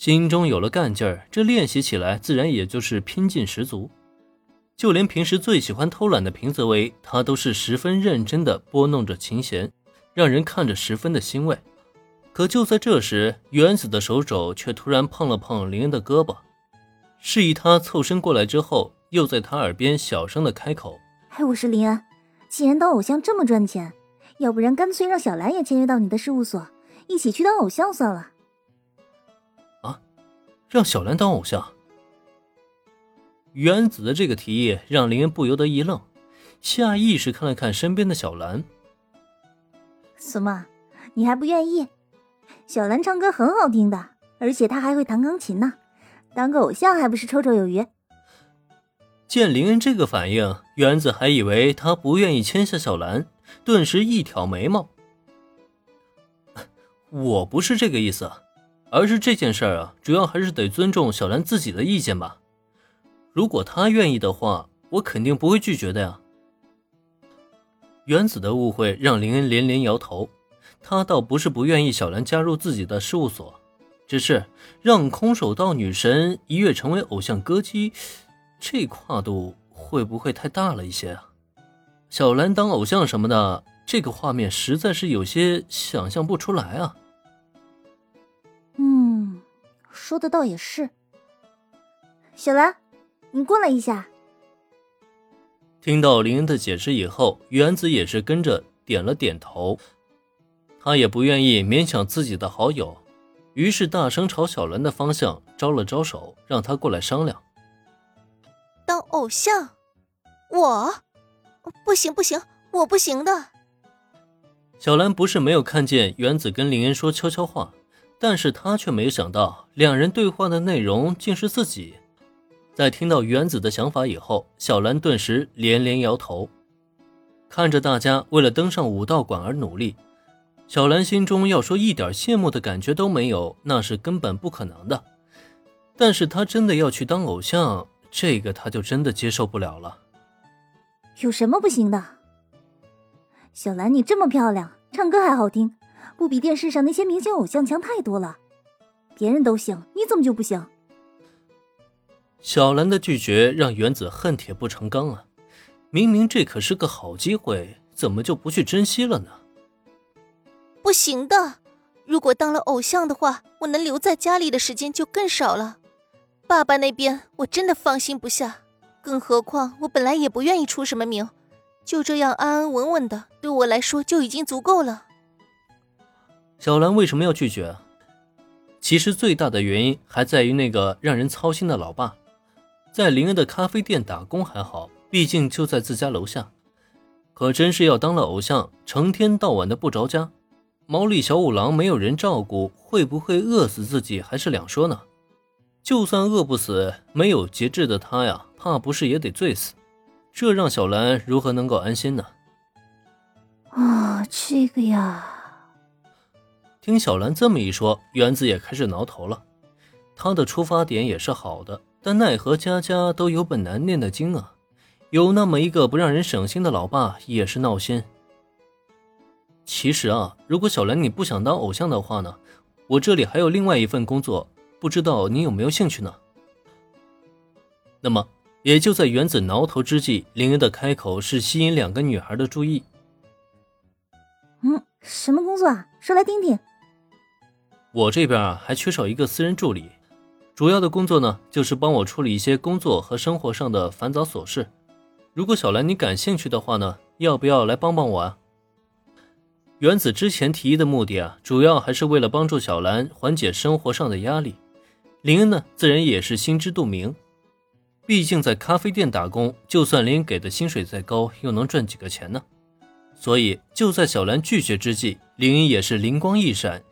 心中有了干劲儿，这练习起来自然也就是拼劲十足。就连平时最喜欢偷懒的平泽唯，他都是十分认真的拨弄着琴弦，让人看着十分的欣慰。可就在这时，原子的手肘却突然碰了碰林恩的胳膊，示意他凑身过来之后，又在他耳边小声的开口：“哎，我是林恩，既然当偶像这么赚钱，要不然干脆让小兰也签约到你的事务所，一起去当偶像算了。”啊，让小兰当偶像？原子的这个提议让林恩不由得一愣，下意识看了看身边的小兰：“什么？你还不愿意？”小兰唱歌很好听的，而且她还会弹钢琴呢，当个偶像还不是绰绰有余？见林恩这个反应，原子还以为他不愿意签下小兰，顿时一挑眉毛。我不是这个意思，而是这件事儿啊，主要还是得尊重小兰自己的意见吧。如果她愿意的话，我肯定不会拒绝的呀。原子的误会让林恩连连摇头。他倒不是不愿意小兰加入自己的事务所，只是让空手道女神一跃成为偶像歌姬，这跨度会不会太大了一些啊？小兰当偶像什么的，这个画面实在是有些想象不出来啊。说的倒也是。小兰，你过来一下。听到林恩的解释以后，原子也是跟着点了点头。他也不愿意勉强自己的好友，于是大声朝小兰的方向招了招手，让他过来商量。当偶像，我不行不行，我不行的。小兰不是没有看见原子跟林恩说悄悄话，但是他却没想到两人对话的内容竟是自己。在听到原子的想法以后，小兰顿时连连摇头，看着大家为了登上武道馆而努力。小兰心中要说一点羡慕的感觉都没有，那是根本不可能的。但是她真的要去当偶像，这个她就真的接受不了了。有什么不行的？小兰，你这么漂亮，唱歌还好听，不比电视上那些明星偶像强太多了。别人都行，你怎么就不行？小兰的拒绝让原子恨铁不成钢啊！明明这可是个好机会，怎么就不去珍惜了呢？不行的，如果当了偶像的话，我能留在家里的时间就更少了。爸爸那边我真的放心不下，更何况我本来也不愿意出什么名，就这样安安稳稳的，对我来说就已经足够了。小兰为什么要拒绝？其实最大的原因还在于那个让人操心的老爸。在林恩的咖啡店打工还好，毕竟就在自家楼下。可真是要当了偶像，成天到晚的不着家。毛利小五郎没有人照顾，会不会饿死自己还是两说呢？就算饿不死，没有节制的他呀，怕不是也得醉死？这让小兰如何能够安心呢？啊，这个呀！听小兰这么一说，原子也开始挠头了。他的出发点也是好的，但奈何家家都有本难念的经啊，有那么一个不让人省心的老爸也是闹心。其实啊，如果小兰你不想当偶像的话呢，我这里还有另外一份工作，不知道你有没有兴趣呢？那么，也就在原子挠头之际，林恩的开口是吸引两个女孩的注意。嗯，什么工作啊？说来听听。我这边啊，还缺少一个私人助理，主要的工作呢，就是帮我处理一些工作和生活上的繁杂琐事。如果小兰你感兴趣的话呢，要不要来帮帮我啊？原子之前提议的目的啊，主要还是为了帮助小兰缓解生活上的压力。林恩呢，自然也是心知肚明。毕竟在咖啡店打工，就算林给的薪水再高，又能赚几个钱呢？所以就在小兰拒绝之际，林恩也是灵光一闪，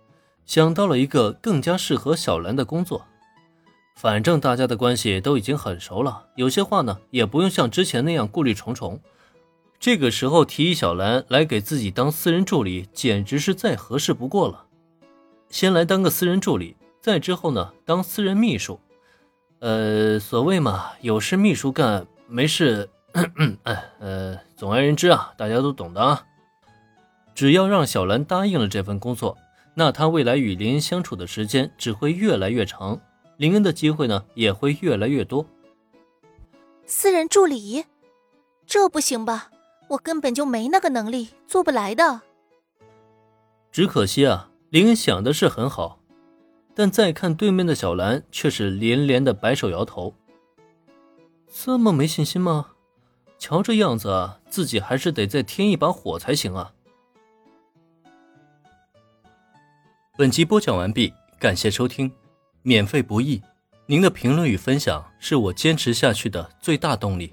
想到了一个更加适合小兰的工作。反正大家的关系都已经很熟了，有些话呢，也不用像之前那样顾虑重重。这个时候提议小兰来给自己当私人助理，简直是再合适不过了。先来当个私人助理，再之后呢当私人秘书。呃，所谓嘛，有事秘书干，没事，呃，总而言之啊，大家都懂的啊。只要让小兰答应了这份工作，那他未来与林恩相处的时间只会越来越长，林恩的机会呢也会越来越多。私人助理，这不行吧？我根本就没那个能力，做不来的。只可惜啊，林恩想的是很好，但再看对面的小兰，却是连连的摆手摇头。这么没信心吗？瞧这样子啊，自己还是得再添一把火才行啊！本集播讲完毕，感谢收听，免费不易，您的评论与分享是我坚持下去的最大动力。